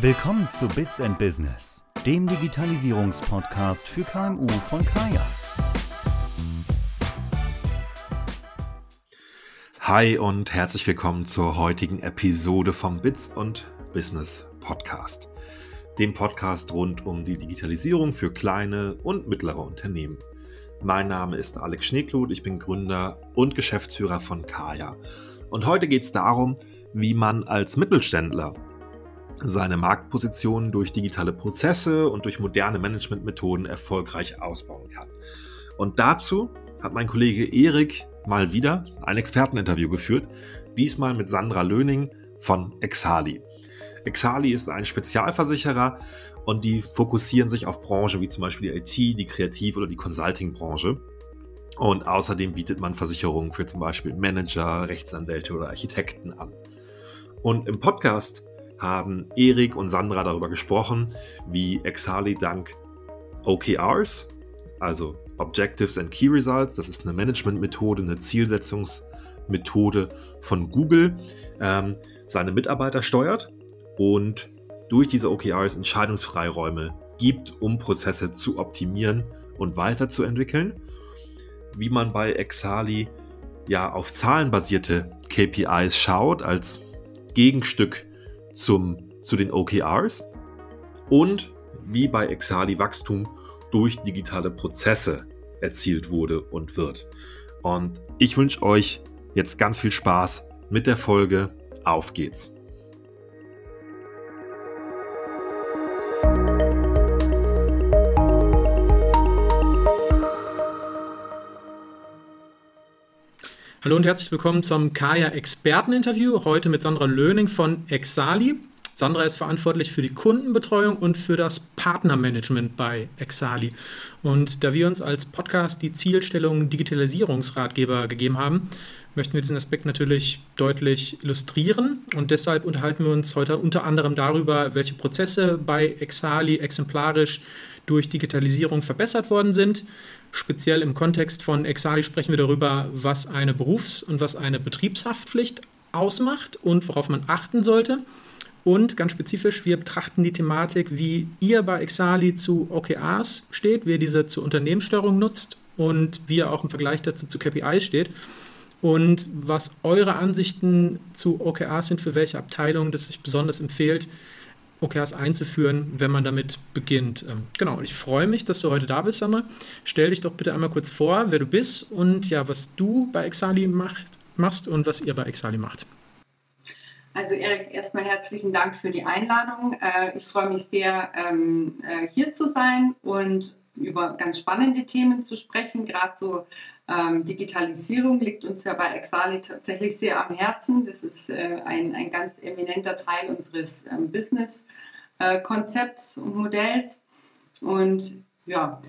Willkommen zu Bits and Business, dem Digitalisierungspodcast für KMU von Kaya. Hi und herzlich willkommen zur heutigen Episode vom Bits und Business Podcast, dem Podcast rund um die Digitalisierung für kleine und mittlere Unternehmen. Mein Name ist Alex Schneeklut, ich bin Gründer und Geschäftsführer von Kaya. Und heute geht es darum, wie man als Mittelständler seine Marktposition durch digitale Prozesse und durch moderne Managementmethoden erfolgreich ausbauen kann. Und dazu hat mein Kollege Erik mal wieder ein Experteninterview geführt, diesmal mit Sandra Löning von Exali. Exali ist ein Spezialversicherer und die fokussieren sich auf Branchen wie zum Beispiel die IT, die Kreativ- oder die Consulting-Branche. Und außerdem bietet man Versicherungen für zum Beispiel Manager, Rechtsanwälte oder Architekten an. Und im Podcast haben Erik und Sandra darüber gesprochen, wie Exali dank OKRs, also Objectives and Key Results, das ist eine Managementmethode, eine Zielsetzungsmethode von Google, ähm, seine Mitarbeiter steuert und durch diese OKRs Entscheidungsfreiräume gibt, um Prozesse zu optimieren und weiterzuentwickeln. Wie man bei Exali ja auf zahlenbasierte KPIs schaut, als Gegenstück zum, zu den OKRs und wie bei Exali Wachstum durch digitale Prozesse erzielt wurde und wird. Und ich wünsche euch jetzt ganz viel Spaß mit der Folge. Auf geht's! Hallo und herzlich willkommen zum Kaya Experteninterview. Heute mit Sandra Löning von Exali. Sandra ist verantwortlich für die Kundenbetreuung und für das Partnermanagement bei Exali. Und da wir uns als Podcast die Zielstellung Digitalisierungsratgeber gegeben haben, möchten wir diesen Aspekt natürlich deutlich illustrieren. Und deshalb unterhalten wir uns heute unter anderem darüber, welche Prozesse bei Exali exemplarisch durch Digitalisierung verbessert worden sind, Speziell im Kontext von Exali sprechen wir darüber, was eine Berufs- und was eine Betriebshaftpflicht ausmacht und worauf man achten sollte. Und ganz spezifisch, wir betrachten die Thematik, wie ihr bei Exali zu OKRs steht, wie ihr diese zur Unternehmenssteuerung nutzt und wie ihr auch im Vergleich dazu zu KPIs steht. Und was eure Ansichten zu OKRs sind, für welche Abteilungen das sich besonders empfiehlt, OKRs einzuführen, wenn man damit beginnt. Ähm, genau, ich freue mich, dass du heute da bist, Sandra. Stell dich doch bitte einmal kurz vor, wer du bist und ja, was du bei Exali macht, machst und was ihr bei Exali macht. Also Erik, erstmal herzlichen Dank für die Einladung. Äh, ich freue mich sehr, ähm, äh, hier zu sein und über ganz spannende Themen zu sprechen. Gerade so ähm, Digitalisierung liegt uns ja bei Exali tatsächlich sehr am Herzen. Das ist äh, ein, ein ganz eminenter Teil unseres ähm, Business-Konzepts äh, und Modells. Und ja,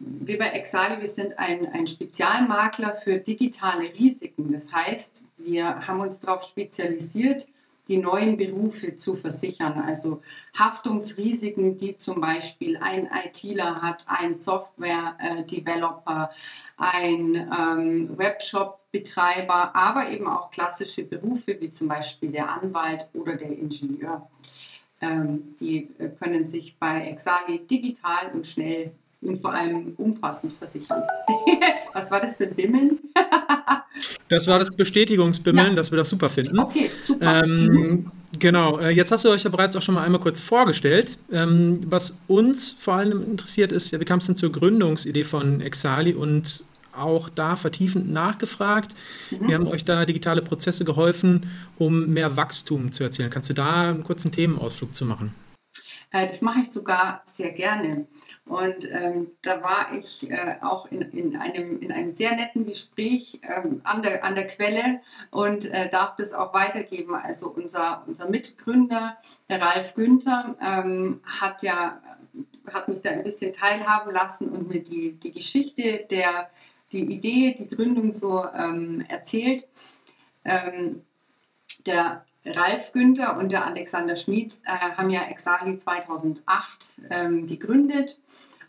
wir bei Exali, wir sind ein, ein Spezialmakler für digitale Risiken. Das heißt, wir haben uns darauf spezialisiert, die neuen Berufe zu versichern. Also Haftungsrisiken, die zum Beispiel ein ITler hat, ein Software-Developer, ein ähm, Webshop-Betreiber, aber eben auch klassische Berufe wie zum Beispiel der Anwalt oder der Ingenieur. Ähm, die äh, können sich bei Exali digital und schnell und vor allem umfassend versichern. Was war das für ein Bimmeln? das war das Bestätigungsbimmeln, ja. dass wir das super finden. Okay, super. Ähm, genau, äh, jetzt hast du euch ja bereits auch schon mal einmal kurz vorgestellt. Ähm, was uns vor allem interessiert ist, ja, wie kam es denn zur Gründungsidee von Exali und auch da vertiefend nachgefragt. Mhm. Wir haben euch da digitale Prozesse geholfen, um mehr Wachstum zu erzielen. Kannst du da einen kurzen Themenausflug zu machen? Äh, das mache ich sogar sehr gerne. Und ähm, da war ich äh, auch in, in, einem, in einem sehr netten Gespräch ähm, an, der, an der Quelle und äh, darf das auch weitergeben. Also unser, unser Mitgründer, der Ralf Günther, ähm, hat ja hat mich da ein bisschen teilhaben lassen und mir die, die Geschichte der die Idee, die Gründung so ähm, erzählt. Ähm, der Ralf Günther und der Alexander Schmid äh, haben ja Exali 2008 ähm, gegründet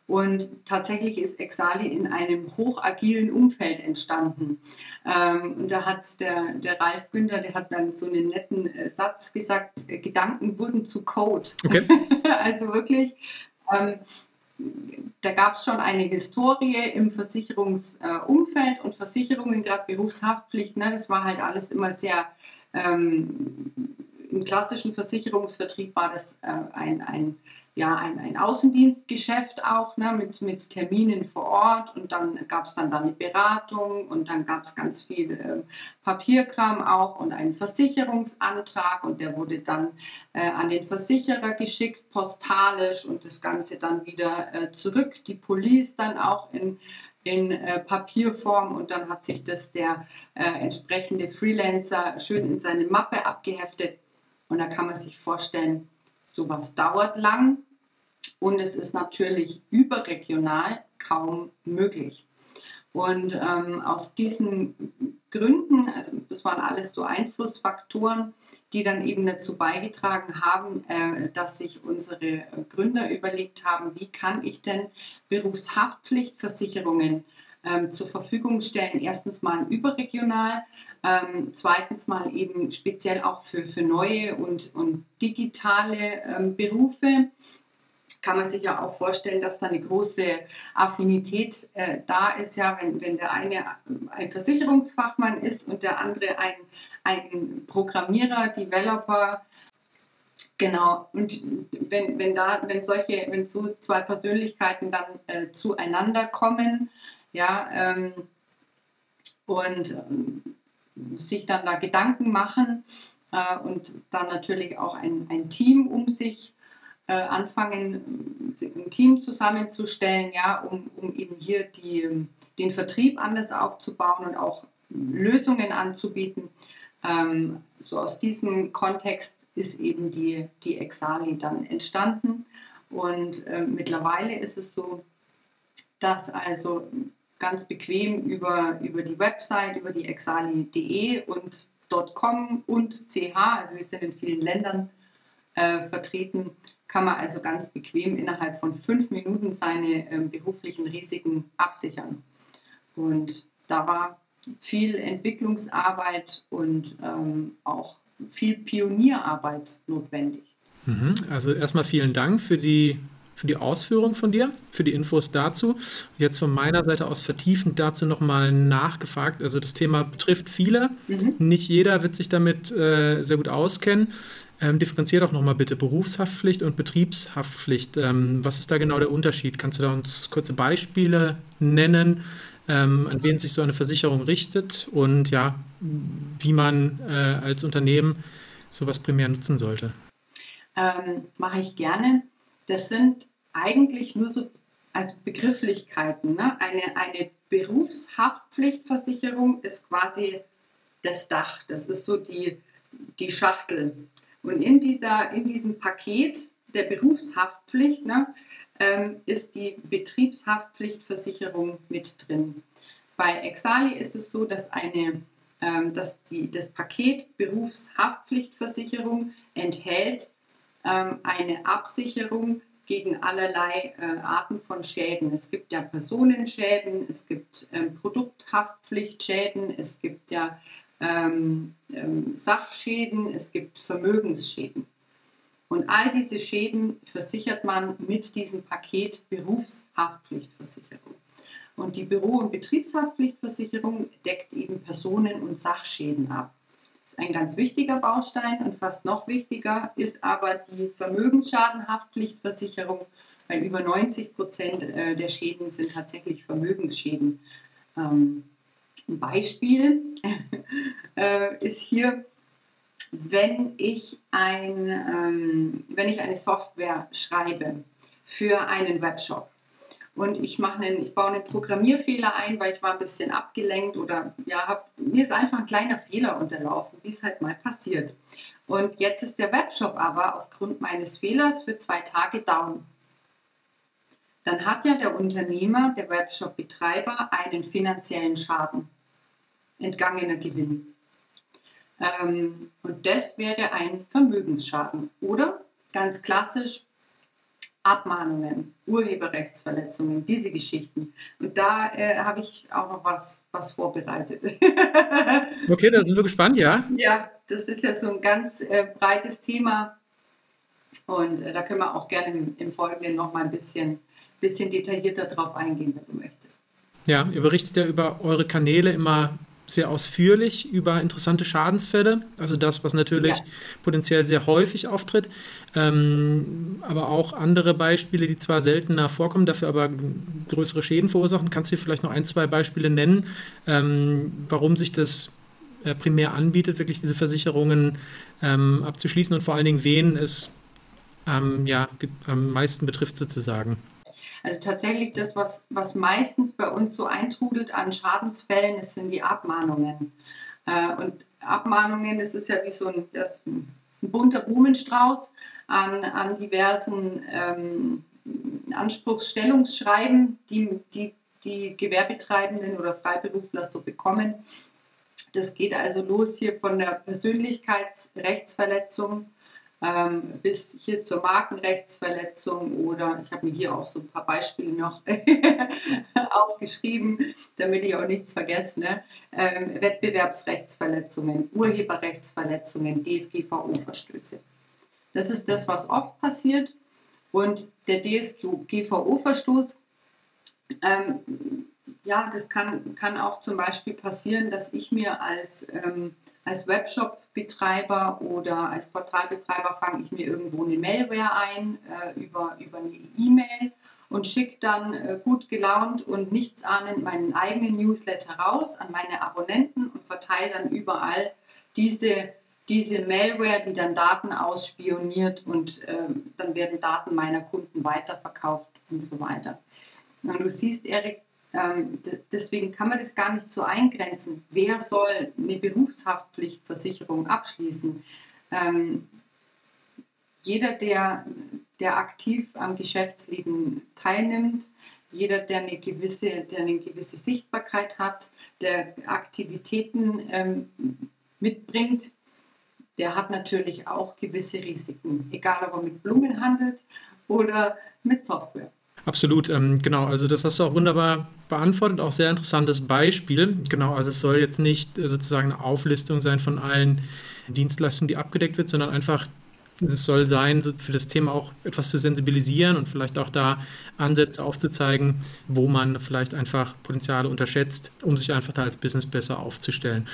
Und tatsächlich ist Exali in einem hochagilen Umfeld entstanden. Ähm, und da hat der, der Ralf Günther, der hat dann so einen netten äh, Satz gesagt, äh, Gedanken wurden zu Code. Okay. also wirklich, ähm, da gab es schon eine Historie im Versicherungsumfeld äh, und Versicherungen, gerade Berufshaftpflicht, ne, das war halt alles immer sehr ähm, im klassischen Versicherungsvertrieb war das äh, ein, ein, ja, ein, ein Außendienstgeschäft auch ne, mit, mit Terminen vor Ort und dann gab es dann, dann eine Beratung und dann gab es ganz viel äh, Papierkram auch und einen Versicherungsantrag und der wurde dann äh, an den Versicherer geschickt, postalisch und das Ganze dann wieder äh, zurück. Die Police dann auch in in äh, Papierform und dann hat sich das der äh, entsprechende Freelancer schön in seine Mappe abgeheftet. Und da kann man sich vorstellen, sowas dauert lang und es ist natürlich überregional kaum möglich. Und ähm, aus diesen Gründen, also das waren alles so Einflussfaktoren, die dann eben dazu beigetragen haben, äh, dass sich unsere Gründer überlegt haben, wie kann ich denn Berufshaftpflichtversicherungen ähm, zur Verfügung stellen. Erstens mal überregional, ähm, zweitens mal eben speziell auch für, für neue und, und digitale ähm, Berufe kann man sich ja auch vorstellen, dass da eine große Affinität äh, da ist, ja, wenn, wenn der eine ein Versicherungsfachmann ist und der andere ein, ein Programmierer, Developer. Genau, und wenn, wenn da, wenn solche, wenn so zwei Persönlichkeiten dann äh, zueinander kommen, ja, ähm, und ähm, sich dann da Gedanken machen äh, und dann natürlich auch ein, ein Team um sich äh, anfangen, ein Team zusammenzustellen, ja, um, um eben hier die, den Vertrieb anders aufzubauen und auch Lösungen anzubieten. Ähm, so aus diesem Kontext ist eben die, die Exali dann entstanden. Und äh, mittlerweile ist es so, dass also ganz bequem über, über die Website, über die exali.de und .com und .ch, also wir sind in vielen Ländern äh, vertreten, kann man also ganz bequem innerhalb von fünf Minuten seine äh, beruflichen Risiken absichern. Und da war viel Entwicklungsarbeit und ähm, auch viel Pionierarbeit notwendig. Mhm. Also erstmal vielen Dank für die, für die Ausführung von dir, für die Infos dazu. Jetzt von meiner Seite aus vertiefend dazu nochmal nachgefragt. Also das Thema betrifft viele. Mhm. Nicht jeder wird sich damit äh, sehr gut auskennen. Ähm, differenziert auch nochmal bitte Berufshaftpflicht und Betriebshaftpflicht. Ähm, was ist da genau der Unterschied? Kannst du da uns kurze Beispiele nennen, ähm, an wen sich so eine Versicherung richtet und ja, wie man äh, als Unternehmen sowas primär nutzen sollte? Ähm, Mache ich gerne. Das sind eigentlich nur so also Begrifflichkeiten. Ne? Eine, eine Berufshaftpflichtversicherung ist quasi das Dach. Das ist so die, die Schachtel. Und in, dieser, in diesem Paket der Berufshaftpflicht ne, ähm, ist die Betriebshaftpflichtversicherung mit drin. Bei Exali ist es so, dass, eine, ähm, dass die, das Paket Berufshaftpflichtversicherung enthält ähm, eine Absicherung gegen allerlei äh, Arten von Schäden. Es gibt ja Personenschäden, es gibt ähm, Produkthaftpflichtschäden, es gibt ja ähm, ähm, Sachschäden, es gibt Vermögensschäden. Und all diese Schäden versichert man mit diesem Paket Berufshaftpflichtversicherung. Und die Büro- und Betriebshaftpflichtversicherung deckt eben Personen- und Sachschäden ab. Das ist ein ganz wichtiger Baustein und fast noch wichtiger ist aber die Vermögensschadenhaftpflichtversicherung, weil über 90 Prozent äh, der Schäden sind tatsächlich Vermögensschäden. Ähm, ein Beispiel äh, ist hier, wenn ich, ein, ähm, wenn ich eine Software schreibe für einen Webshop und ich, mache einen, ich baue einen Programmierfehler ein, weil ich war ein bisschen abgelenkt oder ja, hab, mir ist einfach ein kleiner Fehler unterlaufen, wie es halt mal passiert. Und jetzt ist der Webshop aber aufgrund meines Fehlers für zwei Tage down dann hat ja der Unternehmer, der Webshop-Betreiber, einen finanziellen Schaden, entgangener Gewinn. Ähm, und das wäre ein Vermögensschaden. Oder ganz klassisch, Abmahnungen, Urheberrechtsverletzungen, diese Geschichten. Und da äh, habe ich auch noch was, was vorbereitet. okay, da sind wir gespannt, ja. Ja, das ist ja so ein ganz äh, breites Thema. Und äh, da können wir auch gerne im, im Folgenden noch mal ein bisschen, bisschen detaillierter drauf eingehen, wenn du möchtest. Ja, ihr berichtet ja über eure Kanäle immer sehr ausführlich über interessante Schadensfälle, also das, was natürlich ja. potenziell sehr häufig auftritt, ähm, aber auch andere Beispiele, die zwar seltener vorkommen, dafür aber größere Schäden verursachen. Kannst du vielleicht noch ein, zwei Beispiele nennen, ähm, warum sich das äh, primär anbietet, wirklich diese Versicherungen ähm, abzuschließen und vor allen Dingen, wen es ja, am meisten betrifft sozusagen? Also tatsächlich das, was, was meistens bei uns so eintrudelt an Schadensfällen, das sind die Abmahnungen. Äh, und Abmahnungen, das ist ja wie so ein, ein bunter Blumenstrauß an, an diversen ähm, Anspruchsstellungsschreiben, die, die die Gewerbetreibenden oder Freiberufler so bekommen. Das geht also los hier von der Persönlichkeitsrechtsverletzung ähm, bis hier zur Markenrechtsverletzung oder ich habe mir hier auch so ein paar Beispiele noch aufgeschrieben, damit ich auch nichts vergesse. Ne? Ähm, Wettbewerbsrechtsverletzungen, Urheberrechtsverletzungen, DSGVO-Verstöße. Das ist das, was oft passiert. Und der DSGVO-Verstoß, ähm, ja, das kann, kann auch zum Beispiel passieren, dass ich mir als ähm, als Webshop-Betreiber oder als Portalbetreiber fange ich mir irgendwo eine Mailware ein äh, über, über eine E-Mail und schicke dann äh, gut gelaunt und nichtsahnend meinen eigenen Newsletter raus an meine Abonnenten und verteile dann überall diese, diese Malware, die dann Daten ausspioniert und äh, dann werden Daten meiner Kunden weiterverkauft und so weiter. Und du siehst, Erik, ähm, deswegen kann man das gar nicht so eingrenzen. Wer soll eine Berufshaftpflichtversicherung abschließen? Ähm, jeder, der, der aktiv am Geschäftsleben teilnimmt, jeder, der eine gewisse, der eine gewisse Sichtbarkeit hat, der Aktivitäten ähm, mitbringt, der hat natürlich auch gewisse Risiken, egal ob er mit Blumen handelt oder mit Software. Absolut, ähm, genau. Also das hast du auch wunderbar beantwortet, auch sehr interessantes Beispiel. Genau, also es soll jetzt nicht äh, sozusagen eine Auflistung sein von allen Dienstleistungen, die abgedeckt wird, sondern einfach es soll sein, für das Thema auch etwas zu sensibilisieren und vielleicht auch da Ansätze aufzuzeigen, wo man vielleicht einfach Potenziale unterschätzt, um sich einfach da als Business besser aufzustellen.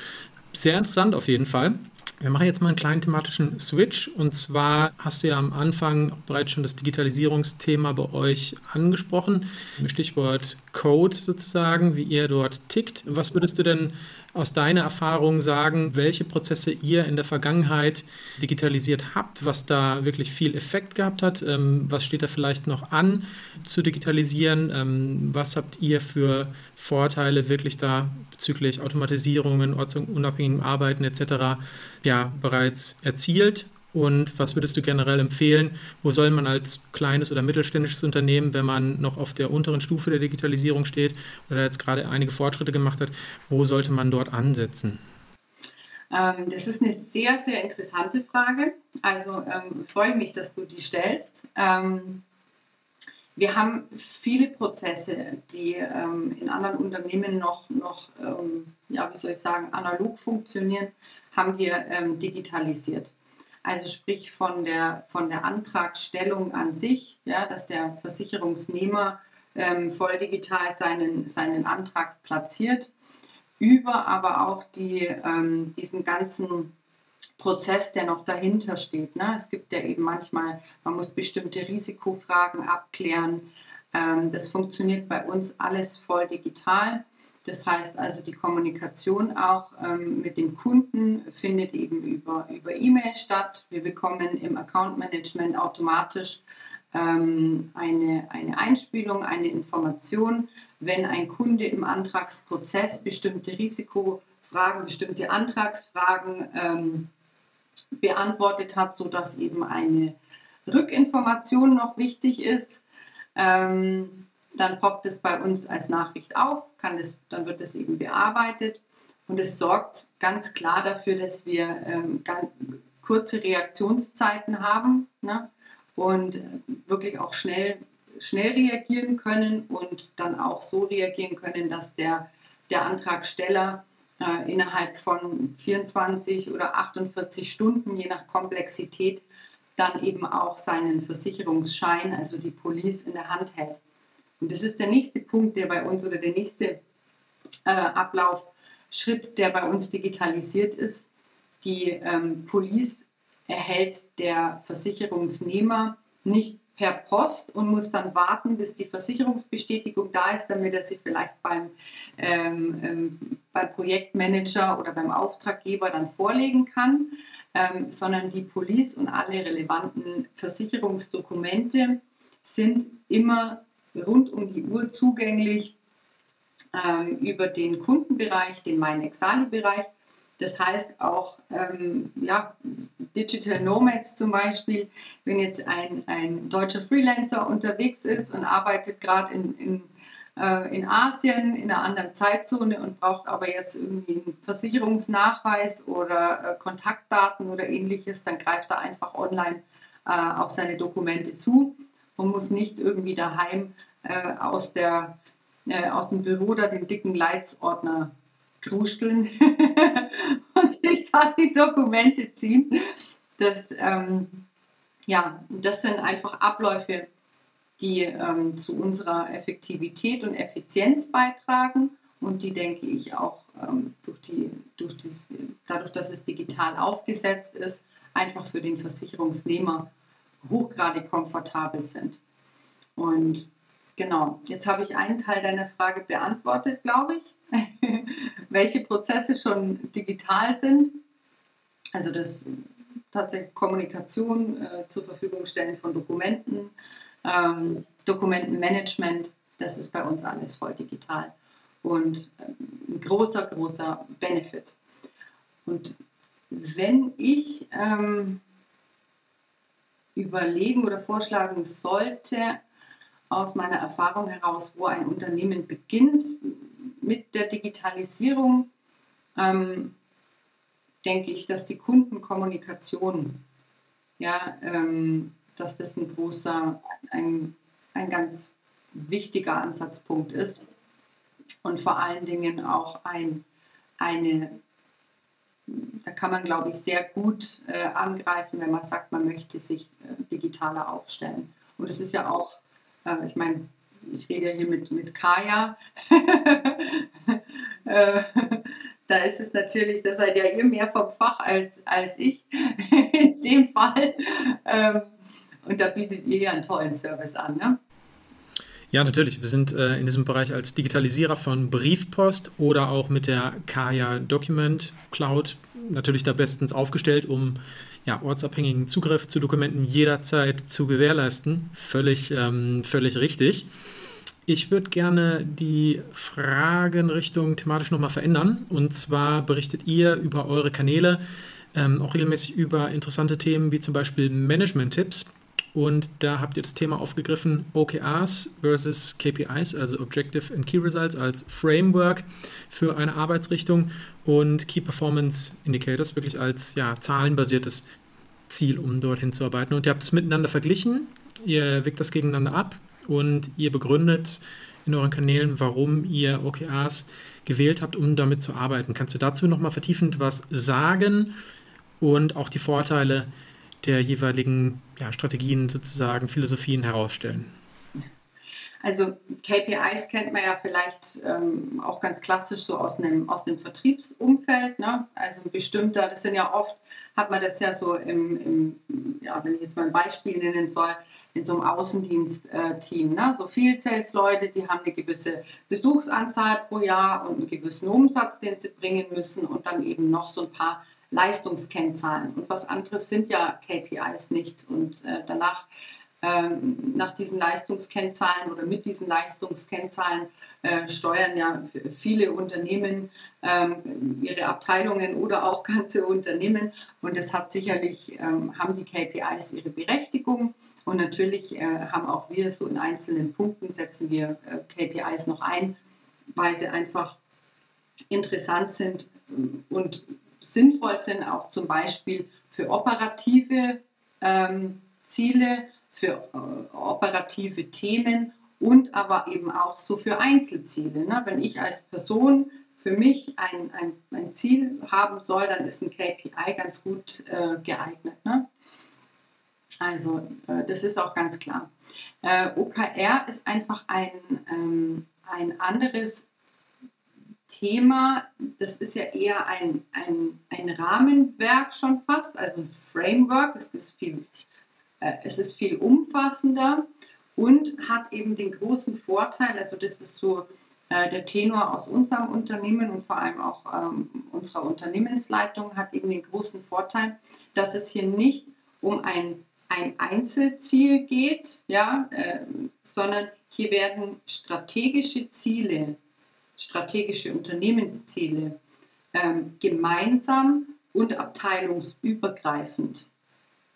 Sehr interessant auf jeden Fall. Wir machen jetzt mal einen kleinen thematischen Switch. Und zwar hast du ja am Anfang bereits schon das Digitalisierungsthema bei euch angesprochen. Stichwort Code sozusagen, wie ihr dort tickt. Was würdest du denn aus deiner Erfahrung sagen, welche Prozesse ihr in der Vergangenheit digitalisiert habt, was da wirklich viel Effekt gehabt hat? Ähm, was steht da vielleicht noch an zu digitalisieren? Ähm, was habt ihr für Vorteile wirklich da bezüglich Automatisierungen, ortsunabhängigem Arbeiten etc. ja bereits erzielt? Und was würdest du generell empfehlen? Wo soll man als kleines oder mittelständisches Unternehmen, wenn man noch auf der unteren Stufe der Digitalisierung steht oder jetzt gerade einige Fortschritte gemacht hat, wo sollte man dort ansetzen? Ähm, das ist eine sehr, sehr interessante Frage. Also ähm, freue mich, dass du die stellst. Ähm, wir haben viele Prozesse, die ähm, in anderen Unternehmen noch, noch ähm, ja, wie soll ich sagen, analog funktionieren, haben wir ähm, digitalisiert. Also sprich von der, von der Antragstellung an sich, ja, dass der Versicherungsnehmer ähm, voll digital seinen, seinen Antrag platziert, über aber auch die, ähm, diesen ganzen Prozess, der noch dahinter steht. Ne? Es gibt ja eben manchmal, man muss bestimmte Risikofragen abklären. Ähm, das funktioniert bei uns alles voll digital. Das heißt also, die Kommunikation auch ähm, mit dem Kunden findet eben über, über E-Mail statt. Wir bekommen im Account Management automatisch ähm, eine, eine Einspielung, eine Information, wenn ein Kunde im Antragsprozess bestimmte Risikofragen, bestimmte Antragsfragen ähm, beantwortet hat, sodass eben eine Rückinformation noch wichtig ist. Ähm, dann poppt es bei uns als Nachricht auf, kann es, dann wird es eben bearbeitet und es sorgt ganz klar dafür, dass wir ähm, kurze Reaktionszeiten haben. Ne? und wirklich auch schnell, schnell reagieren können und dann auch so reagieren können, dass der, der Antragsteller äh, innerhalb von 24 oder 48 Stunden, je nach Komplexität, dann eben auch seinen Versicherungsschein, also die Police, in der Hand hält. Und das ist der nächste Punkt, der bei uns oder der nächste äh, Ablaufschritt, der bei uns digitalisiert ist. Die ähm, Police erhält der Versicherungsnehmer nicht per Post und muss dann warten, bis die Versicherungsbestätigung da ist, damit er sie vielleicht beim, ähm, ähm, beim Projektmanager oder beim Auftraggeber dann vorlegen kann, ähm, sondern die Police und alle relevanten Versicherungsdokumente sind immer rund um die Uhr zugänglich ähm, über den Kundenbereich, den MyNexali-Bereich das heißt auch ähm, ja, Digital Nomads zum Beispiel, wenn jetzt ein, ein deutscher Freelancer unterwegs ist und arbeitet gerade in, in, äh, in Asien in einer anderen Zeitzone und braucht aber jetzt irgendwie einen Versicherungsnachweis oder äh, Kontaktdaten oder ähnliches, dann greift er einfach online äh, auf seine Dokumente zu und muss nicht irgendwie daheim äh, aus, der, äh, aus dem Büro da den dicken Leitsordner krusteln und sich da die Dokumente ziehen. Das, ähm, ja, das sind einfach Abläufe, die ähm, zu unserer Effektivität und Effizienz beitragen und die, denke ich, auch ähm, durch die, durch dies, dadurch, dass es digital aufgesetzt ist, einfach für den Versicherungsnehmer hochgradig komfortabel sind. Und Genau, jetzt habe ich einen Teil deiner Frage beantwortet, glaube ich. Welche Prozesse schon digital sind. Also das tatsächlich Kommunikation äh, zur Verfügung stellen von Dokumenten, ähm, Dokumentenmanagement, das ist bei uns alles voll digital. Und ein großer, großer Benefit. Und wenn ich ähm, überlegen oder vorschlagen sollte, aus meiner Erfahrung heraus, wo ein Unternehmen beginnt mit der Digitalisierung, ähm, denke ich, dass die Kundenkommunikation, ja, ähm, dass das ein großer, ein, ein ganz wichtiger Ansatzpunkt ist und vor allen Dingen auch ein, eine, da kann man, glaube ich, sehr gut äh, angreifen, wenn man sagt, man möchte sich äh, digitaler aufstellen. Und es ist ja auch äh, ich meine, ich rede ja hier mit, mit Kaya. äh, da ist es natürlich, da seid ja ihr mehr vom Fach als, als ich in dem Fall. Ähm, und da bietet ihr ja einen tollen Service an. Ne? Ja, natürlich. Wir sind äh, in diesem Bereich als Digitalisierer von Briefpost oder auch mit der Kaya Document Cloud natürlich da bestens aufgestellt, um ja, ortsabhängigen Zugriff zu Dokumenten jederzeit zu gewährleisten. Völlig, ähm, völlig richtig. Ich würde gerne die Fragenrichtung thematisch nochmal verändern. Und zwar berichtet ihr über eure Kanäle ähm, auch regelmäßig über interessante Themen wie zum Beispiel Management-Tipps. Und da habt ihr das Thema aufgegriffen, OKRs versus KPIs, also Objective and Key Results als Framework für eine Arbeitsrichtung und Key Performance Indicators wirklich als ja, zahlenbasiertes Ziel, um dorthin zu arbeiten. Und ihr habt es miteinander verglichen, ihr wägt das gegeneinander ab und ihr begründet in euren Kanälen, warum ihr OKRs gewählt habt, um damit zu arbeiten. Kannst du dazu nochmal vertiefend was sagen und auch die Vorteile der jeweiligen ja, Strategien sozusagen, Philosophien herausstellen? Also KPIs kennt man ja vielleicht ähm, auch ganz klassisch so aus einem, aus einem Vertriebsumfeld. Ne? Also ein bestimmter, das sind ja oft, hat man das ja so im, im ja, wenn ich jetzt mal ein Beispiel nennen soll, in so einem Außendienst-Team. Ne? So Field-Sales-Leute, die haben eine gewisse Besuchsanzahl pro Jahr und einen gewissen Umsatz, den sie bringen müssen und dann eben noch so ein paar Leistungskennzahlen. Und was anderes sind ja KPIs nicht. Und äh, danach ähm, nach diesen Leistungskennzahlen oder mit diesen Leistungskennzahlen äh, steuern ja viele Unternehmen ähm, ihre Abteilungen oder auch ganze Unternehmen. Und das hat sicherlich, ähm, haben die KPIs ihre Berechtigung. Und natürlich äh, haben auch wir so in einzelnen Punkten setzen wir äh, KPIs noch ein, weil sie einfach interessant sind und sinnvoll sind, auch zum Beispiel für operative ähm, Ziele für äh, operative Themen und aber eben auch so für Einzelziele. Ne? Wenn ich als Person für mich ein, ein, ein Ziel haben soll, dann ist ein KPI ganz gut äh, geeignet. Ne? Also äh, das ist auch ganz klar. Äh, OKR ist einfach ein, ähm, ein anderes Thema. Das ist ja eher ein, ein, ein Rahmenwerk schon fast, also ein Framework. Es ist viel, äh, es ist viel umfassender und hat eben den großen Vorteil, also das ist so äh, der Tenor aus unserem Unternehmen und vor allem auch ähm, unserer Unternehmensleitung hat eben den großen Vorteil, dass es hier nicht um ein, ein Einzelziel geht, ja, äh, sondern hier werden strategische Ziele, strategische Unternehmensziele ähm, gemeinsam und abteilungsübergreifend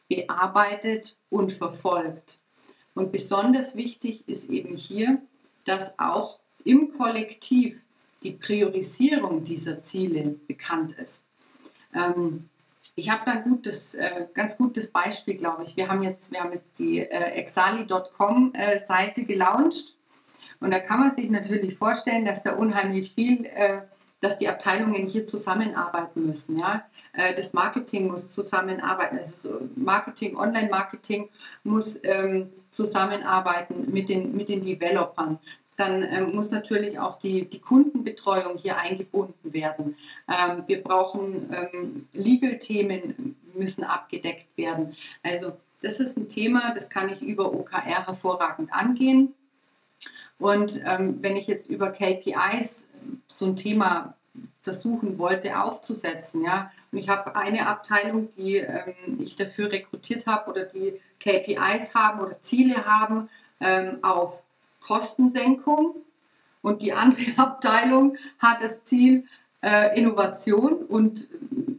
bearbeitet und verfolgt. Und besonders wichtig ist eben hier, dass auch im Kollektiv die Priorisierung dieser Ziele bekannt ist. Ähm, ich habe da ein gutes, äh, ganz gutes Beispiel, glaube ich. Wir haben jetzt, wir haben jetzt die äh, exali.com äh, gelauncht und da kann man sich natürlich vorstellen, dass da unheimlich viel, äh, dass die Abteilungen hier zusammenarbeiten müssen. Ja? Äh, das Marketing muss zusammenarbeiten, also Marketing, Online-Marketing muss ähm, zusammenarbeiten mit den, mit den Developern dann ähm, muss natürlich auch die, die Kundenbetreuung hier eingebunden werden. Ähm, wir brauchen ähm, Legal-Themen müssen abgedeckt werden. Also das ist ein Thema, das kann ich über OKR hervorragend angehen. Und ähm, wenn ich jetzt über KPIs so ein Thema versuchen wollte aufzusetzen, ja, und ich habe eine Abteilung, die ähm, ich dafür rekrutiert habe oder die KPIs haben oder Ziele haben ähm, auf Kostensenkung und die andere Abteilung hat das Ziel, äh, Innovation und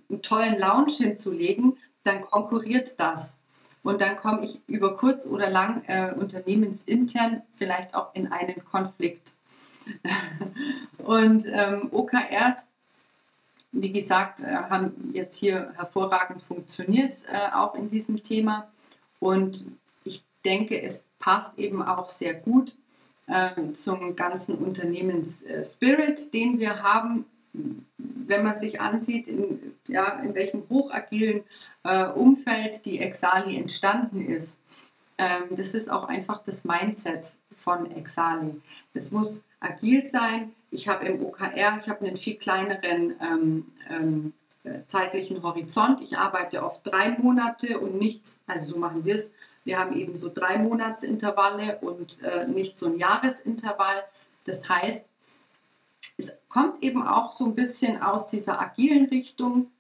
einen tollen Lounge hinzulegen, dann konkurriert das. Und dann komme ich über kurz oder lang äh, unternehmensintern vielleicht auch in einen Konflikt. und ähm, OKRs, wie gesagt, äh, haben jetzt hier hervorragend funktioniert, äh, auch in diesem Thema. Und ich denke, es passt eben auch sehr gut äh, zum ganzen Unternehmensspirit, den wir haben. Wenn man sich ansieht, in, ja, in welchem hochagilen äh, Umfeld die Exali entstanden ist, ähm, das ist auch einfach das Mindset von Exali. Es muss agil sein. Ich habe im OKR, ich habe einen viel kleineren ähm, ähm, zeitlichen Horizont. Ich arbeite auf drei Monate und nicht, also so machen wir es, wir haben eben so drei Monatsintervalle und äh, nicht so ein Jahresintervall. Das heißt, es kommt eben auch so ein bisschen aus dieser agilen Richtung.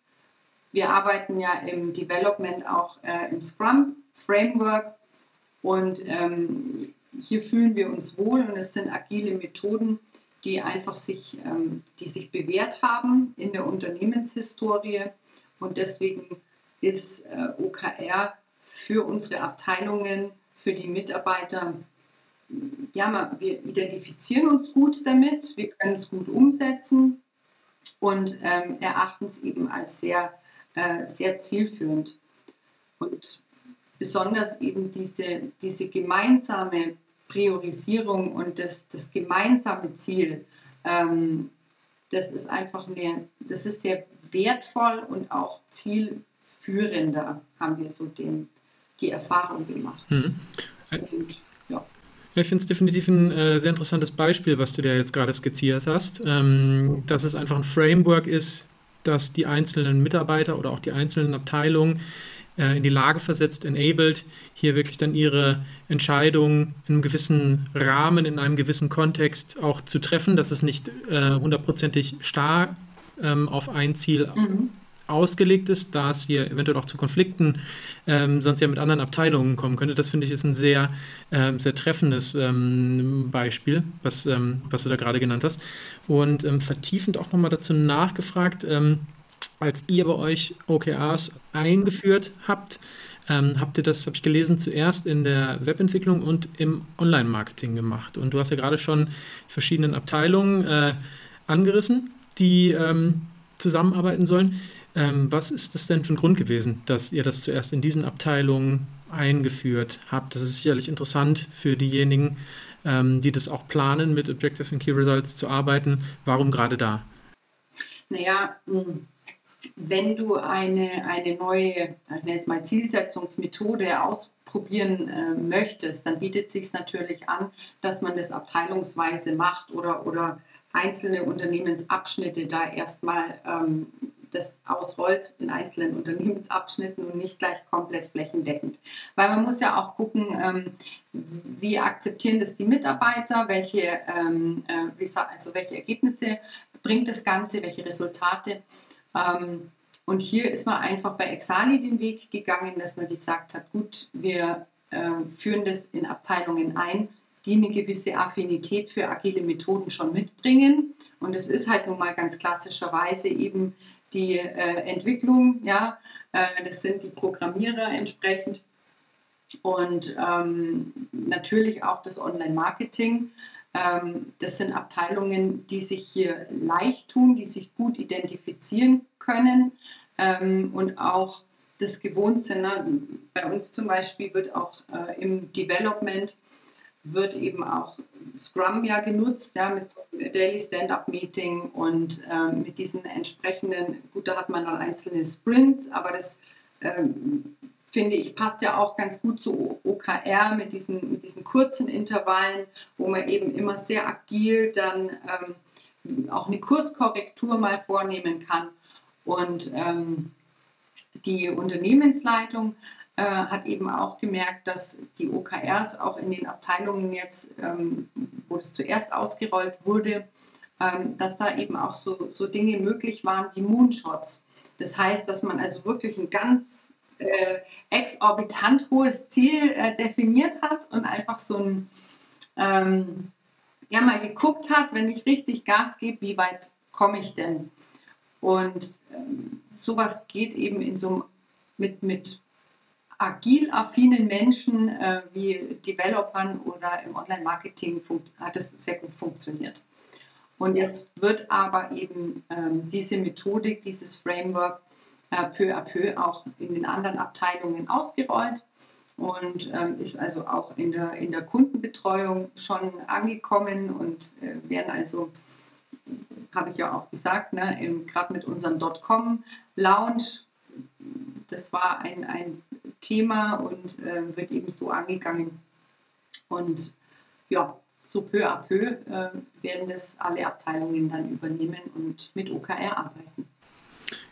Wir arbeiten ja im Development auch äh, im Scrum Framework und ähm, hier fühlen wir uns wohl und es sind agile Methoden, die einfach sich, ähm, die sich bewährt haben in der Unternehmenshistorie und deswegen ist äh, OKR für unsere Abteilungen, für die Mitarbeiter. Ja, wir identifizieren uns gut damit, wir können es gut umsetzen und ähm, erachten es eben als sehr, äh, sehr zielführend. Und besonders eben diese, diese gemeinsame Priorisierung und das, das gemeinsame Ziel, ähm, das ist einfach eine, das ist sehr wertvoll und auch zielführender, haben wir so den, die Erfahrung gemacht. Mhm. Und, ja. Ich finde es definitiv ein äh, sehr interessantes Beispiel, was du da jetzt gerade skizziert hast, ähm, dass es einfach ein Framework ist, das die einzelnen Mitarbeiter oder auch die einzelnen Abteilungen äh, in die Lage versetzt, enabled, hier wirklich dann ihre Entscheidungen in einem gewissen Rahmen, in einem gewissen Kontext auch zu treffen, dass es nicht äh, hundertprozentig starr ähm, auf ein Ziel mhm ausgelegt ist, da es hier eventuell auch zu Konflikten ähm, sonst ja mit anderen Abteilungen kommen könnte. Das finde ich ist ein sehr, ähm, sehr treffendes ähm, Beispiel, was, ähm, was du da gerade genannt hast. Und ähm, vertiefend auch nochmal dazu nachgefragt, ähm, als ihr bei euch OKRs eingeführt habt, habt ihr das, habe ich gelesen, zuerst in der Webentwicklung und im Online-Marketing gemacht. Und du hast ja gerade schon verschiedene Abteilungen äh, angerissen, die zusammenarbeiten sollen. Ähm, was ist das denn für ein Grund gewesen, dass ihr das zuerst in diesen Abteilungen eingeführt habt. Das ist sicherlich interessant für diejenigen, ähm, die das auch planen, mit Objective and Key Results zu arbeiten. Warum gerade da? Naja, hm, wenn du eine, eine neue, ich nenne es mal Zielsetzungsmethode ausprobieren äh, möchtest, dann bietet es sich natürlich an, dass man das abteilungsweise macht oder, oder einzelne Unternehmensabschnitte da erstmal ähm, das ausrollt in einzelnen Unternehmensabschnitten und nicht gleich komplett flächendeckend. Weil man muss ja auch gucken, ähm, wie akzeptieren das die Mitarbeiter, welche, ähm, äh, also welche Ergebnisse bringt das Ganze, welche Resultate. Ähm, und hier ist man einfach bei Exali den Weg gegangen, dass man gesagt hat, gut, wir äh, führen das in Abteilungen ein, die eine gewisse Affinität für agile Methoden schon mitbringen. Und es ist halt nun mal ganz klassischerweise eben die äh, Entwicklung, ja, äh, das sind die Programmierer entsprechend und ähm, natürlich auch das Online-Marketing. Ähm, das sind Abteilungen, die sich hier leicht tun, die sich gut identifizieren können ähm, und auch das gewohnt sind. Ne? Bei uns zum Beispiel wird auch äh, im Development wird eben auch Scrum ja genutzt, ja, mit Daily Stand-Up-Meeting und ähm, mit diesen entsprechenden, gut, da hat man dann einzelne Sprints, aber das ähm, finde ich passt ja auch ganz gut zu OKR mit diesen, mit diesen kurzen Intervallen, wo man eben immer sehr agil dann ähm, auch eine Kurskorrektur mal vornehmen kann. Und ähm, die Unternehmensleitung äh, hat eben auch gemerkt, dass die OKRs auch in den Abteilungen jetzt, ähm, wo es zuerst ausgerollt wurde, ähm, dass da eben auch so, so Dinge möglich waren wie Moonshots. Das heißt, dass man also wirklich ein ganz äh, exorbitant hohes Ziel äh, definiert hat und einfach so ein, ähm, ja, mal geguckt hat, wenn ich richtig Gas gebe, wie weit komme ich denn? Und ähm, sowas geht eben in so mit, mit agil affinen Menschen äh, wie Developern oder im Online-Marketing hat es sehr gut funktioniert. Und jetzt wird aber eben ähm, diese Methodik, dieses Framework äh, peu à peu auch in den anderen Abteilungen ausgerollt und ähm, ist also auch in der, in der Kundenbetreuung schon angekommen und äh, werden also, habe ich ja auch gesagt, ne, gerade mit unserem Dotcom-Lounge, das war ein, ein Thema und äh, wird eben so angegangen. Und ja, so peu à peu äh, werden das alle Abteilungen dann übernehmen und mit OKR arbeiten.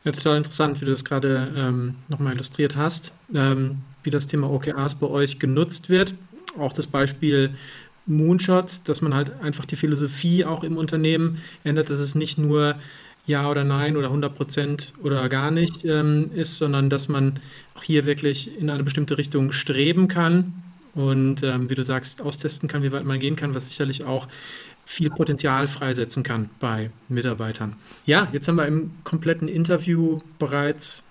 Ja, total interessant, wie du das gerade ähm, nochmal illustriert hast, ähm, wie das Thema OKRs bei euch genutzt wird. Auch das Beispiel Moonshots, dass man halt einfach die Philosophie auch im Unternehmen ändert, dass es nicht nur ja oder Nein oder 100 Prozent oder gar nicht ähm, ist, sondern dass man auch hier wirklich in eine bestimmte Richtung streben kann und ähm, wie du sagst, austesten kann, wie weit man gehen kann, was sicherlich auch viel Potenzial freisetzen kann bei Mitarbeitern. Ja, jetzt haben wir im kompletten Interview bereits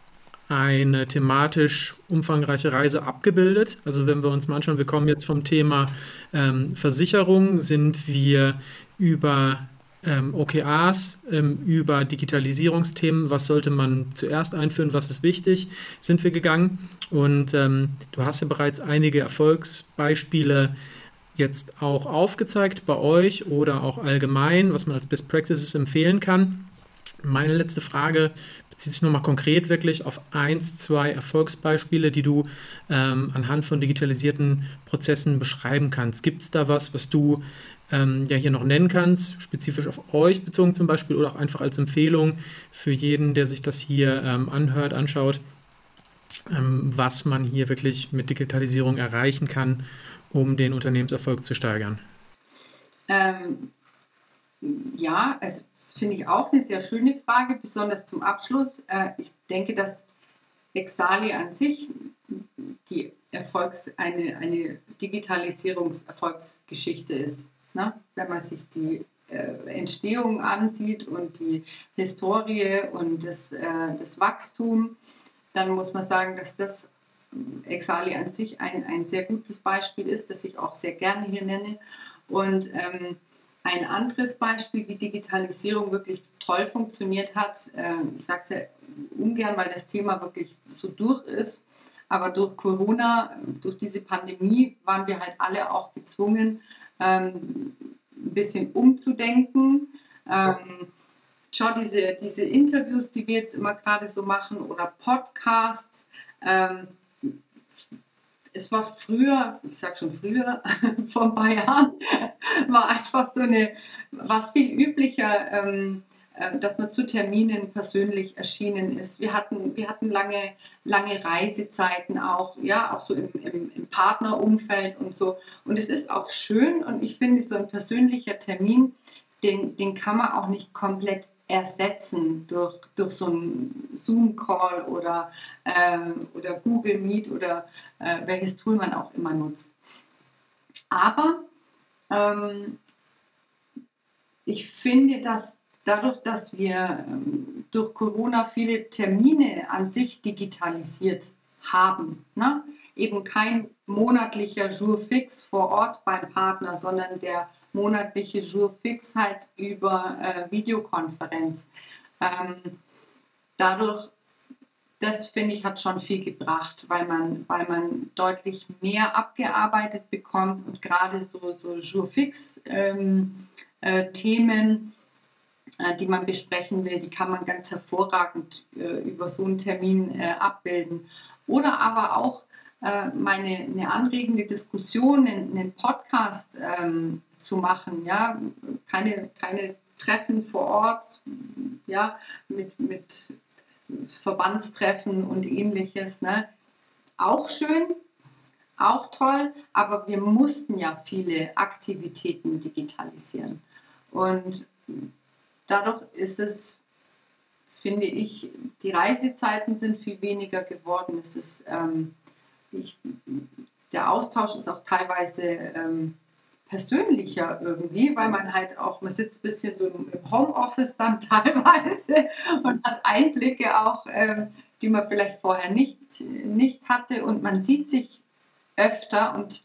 eine thematisch umfangreiche Reise abgebildet. Also wenn wir uns mal anschauen, wir kommen jetzt vom Thema ähm, Versicherung, sind wir über ähm, OKRs, ähm, über Digitalisierungsthemen, was sollte man zuerst einführen, was ist wichtig, sind wir gegangen. Und ähm, du hast ja bereits einige Erfolgsbeispiele jetzt auch aufgezeigt bei euch oder auch allgemein, was man als Best Practices empfehlen kann. Meine letzte Frage bezieht sich nochmal konkret wirklich auf eins, zwei Erfolgsbeispiele, die du ähm, anhand von digitalisierten Prozessen beschreiben kannst. Gibt es da was, was du ähm, ja hier noch nennen kannst, spezifisch auf euch bezogen zum Beispiel oder auch einfach als Empfehlung für jeden, der sich das hier ähm, anhört, anschaut, ähm, was man hier wirklich mit Digitalisierung erreichen kann, um den Unternehmenserfolg zu steigern? Ähm, ja, also das finde ich auch eine sehr schöne Frage, besonders zum Abschluss. Äh, ich denke, dass Exali an sich die Erfolgs-, eine, eine Digitalisierungserfolgsgeschichte ist. Ne? Wenn man sich die äh, Entstehung ansieht und die Historie und das, äh, das Wachstum, dann muss man sagen, dass das Exali an sich ein, ein sehr gutes Beispiel ist, das ich auch sehr gerne hier nenne. Und ähm, ein anderes Beispiel, wie Digitalisierung wirklich toll funktioniert hat, äh, ich sage es ja ungern, weil das Thema wirklich so durch ist, Aber durch Corona, durch diese Pandemie waren wir halt alle auch gezwungen, ähm, ein bisschen umzudenken. Ähm, schau, diese, diese Interviews, die wir jetzt immer gerade so machen oder Podcasts, ähm, es war früher, ich sage schon früher, vor ein paar Jahren, war einfach so eine, was viel üblicher, ähm, äh, dass man zu Terminen persönlich erschienen ist. Wir hatten, wir hatten lange, lange Reisezeiten auch, ja, auch so im, im, im Partnerumfeld und so. Und es ist auch schön und ich finde, so ein persönlicher Termin, den, den kann man auch nicht komplett ersetzen durch, durch so einen Zoom-Call oder, äh, oder Google Meet oder äh, welches Tool man auch immer nutzt. Aber ähm, ich finde, dass dadurch, dass wir ähm, durch Corona viele Termine an sich digitalisiert haben, ne? eben kein monatlicher Jour fix vor Ort beim Partner, sondern der monatliche Jour fix halt über äh, Videokonferenz. Ähm, dadurch, das finde ich, hat schon viel gebracht, weil man, weil man deutlich mehr abgearbeitet bekommt und gerade so, so Jour fix ähm, äh, äh, die man besprechen will, die kann man ganz hervorragend äh, über so einen Termin äh, abbilden. Oder aber auch äh, meine, eine anregende Diskussion, einen, einen Podcast ähm, zu machen, ja, keine, keine Treffen vor Ort, ja, mit, mit Verbandstreffen und ähnliches, ne? Auch schön, auch toll, aber wir mussten ja viele Aktivitäten digitalisieren. Und dadurch ist es, finde ich, die Reisezeiten sind viel weniger geworden. Es ist, ähm, ich, der Austausch ist auch teilweise ähm, persönlicher irgendwie, weil man halt auch, man sitzt ein bisschen so im Homeoffice dann teilweise und hat Einblicke auch, ähm, die man vielleicht vorher nicht, nicht hatte und man sieht sich öfter und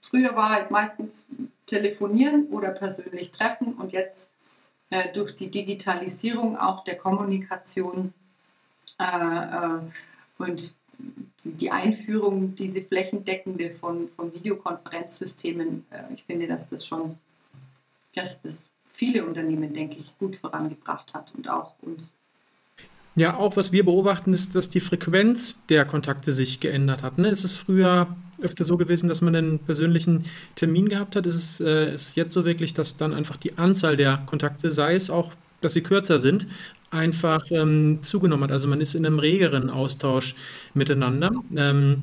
früher war halt meistens telefonieren oder persönlich treffen und jetzt äh, durch die Digitalisierung auch der Kommunikation äh, äh, und die, Einführung, diese flächendeckende von, von Videokonferenzsystemen, äh, ich finde, dass das schon, dass das viele Unternehmen, denke ich, gut vorangebracht hat und auch uns. Ja, auch was wir beobachten, ist, dass die Frequenz der Kontakte sich geändert hat. Ne? Es ist früher öfter so gewesen, dass man einen persönlichen Termin gehabt hat. Es ist, äh, ist jetzt so wirklich, dass dann einfach die Anzahl der Kontakte, sei es auch, dass sie kürzer sind, einfach ähm, zugenommen hat. Also man ist in einem regeren Austausch miteinander, ähm,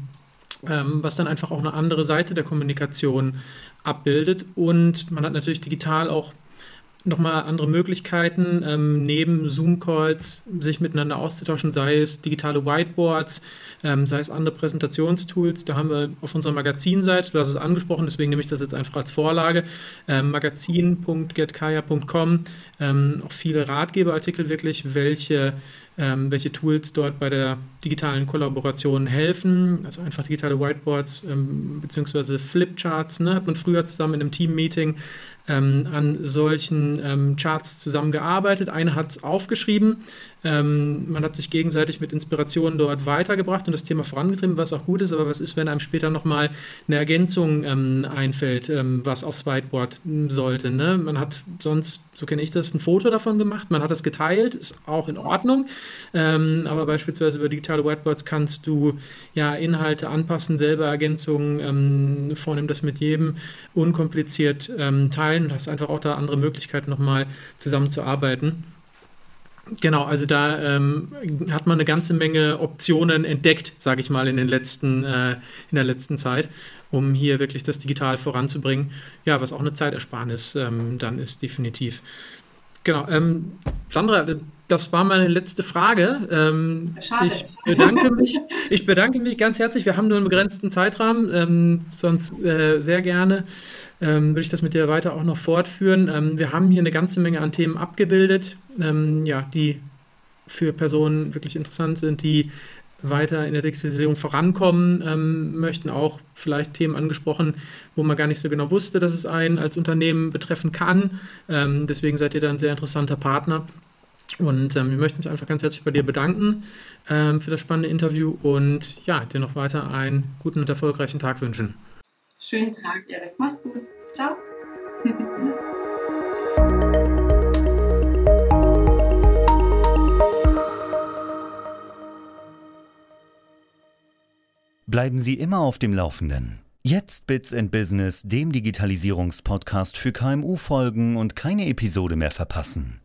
ähm, was dann einfach auch eine andere Seite der Kommunikation abbildet. Und man hat natürlich digital auch nochmal andere Möglichkeiten, ähm, neben Zoom-Calls sich miteinander auszutauschen, sei es digitale Whiteboards, ähm, sei es andere Präsentationstools. Da haben wir auf unserer Magazinseite, du hast es angesprochen, deswegen nehme ich das jetzt einfach als Vorlage, ähm, magazin.getkaya.com, ähm, auch viele Ratgeberartikel wirklich, welche ähm, welche Tools dort bei der digitalen Kollaboration helfen. Also einfach digitale Whiteboards ähm, bzw. Flipcharts. Ne? Hat man früher zusammen in einem Team-Meeting ähm, an solchen ähm, Charts zusammengearbeitet. Eine hat es aufgeschrieben. Ähm, man hat sich gegenseitig mit Inspirationen dort weitergebracht und das Thema vorangetrieben, was auch gut ist. Aber was ist, wenn einem später nochmal eine Ergänzung ähm, einfällt, ähm, was aufs Whiteboard hm, sollte? Ne? Man hat sonst, so kenne ich das, ein Foto davon gemacht. Man hat das geteilt, ist auch in Ordnung. Ähm, aber beispielsweise über digitale Whiteboards kannst du ja Inhalte anpassen, selber Ergänzungen vornehmen, das mit jedem unkompliziert teilen teilen und hast einfach auch da andere Möglichkeiten nochmal zusammenzuarbeiten. Genau, also da ähm, hat man eine ganze Menge Optionen entdeckt, sage ich mal, in, den letzten, äh, in der letzten Zeit, um hier wirklich das digital voranzubringen. Ja, was auch eine Zeitersparnis ähm, dann ist, definitiv. Genau. Ähm, Sandra, das war meine letzte Frage. Ähm, Schade. Ich bedanke, mich, ich bedanke mich ganz herzlich. Wir haben nur einen begrenzten Zeitrahmen, ähm, sonst äh, sehr gerne ähm, würde ich das mit dir weiter auch noch fortführen. Ähm, wir haben hier eine ganze Menge an Themen abgebildet, ähm, ja, die für Personen wirklich interessant sind, die weiter in der Digitalisierung vorankommen ähm, möchten, auch vielleicht Themen angesprochen, wo man gar nicht so genau wusste, dass es einen als Unternehmen betreffen kann. Ähm, deswegen seid ihr da ein sehr interessanter Partner. Und ähm, wir möchten uns einfach ganz herzlich bei dir bedanken ähm, für das spannende Interview und ja, dir noch weiter einen guten und erfolgreichen Tag wünschen. Schönen Tag, Erik. Mach's gut. Ciao. Bleiben Sie immer auf dem Laufenden. Jetzt Bits and Business, dem Digitalisierungspodcast für KMU folgen und keine Episode mehr verpassen.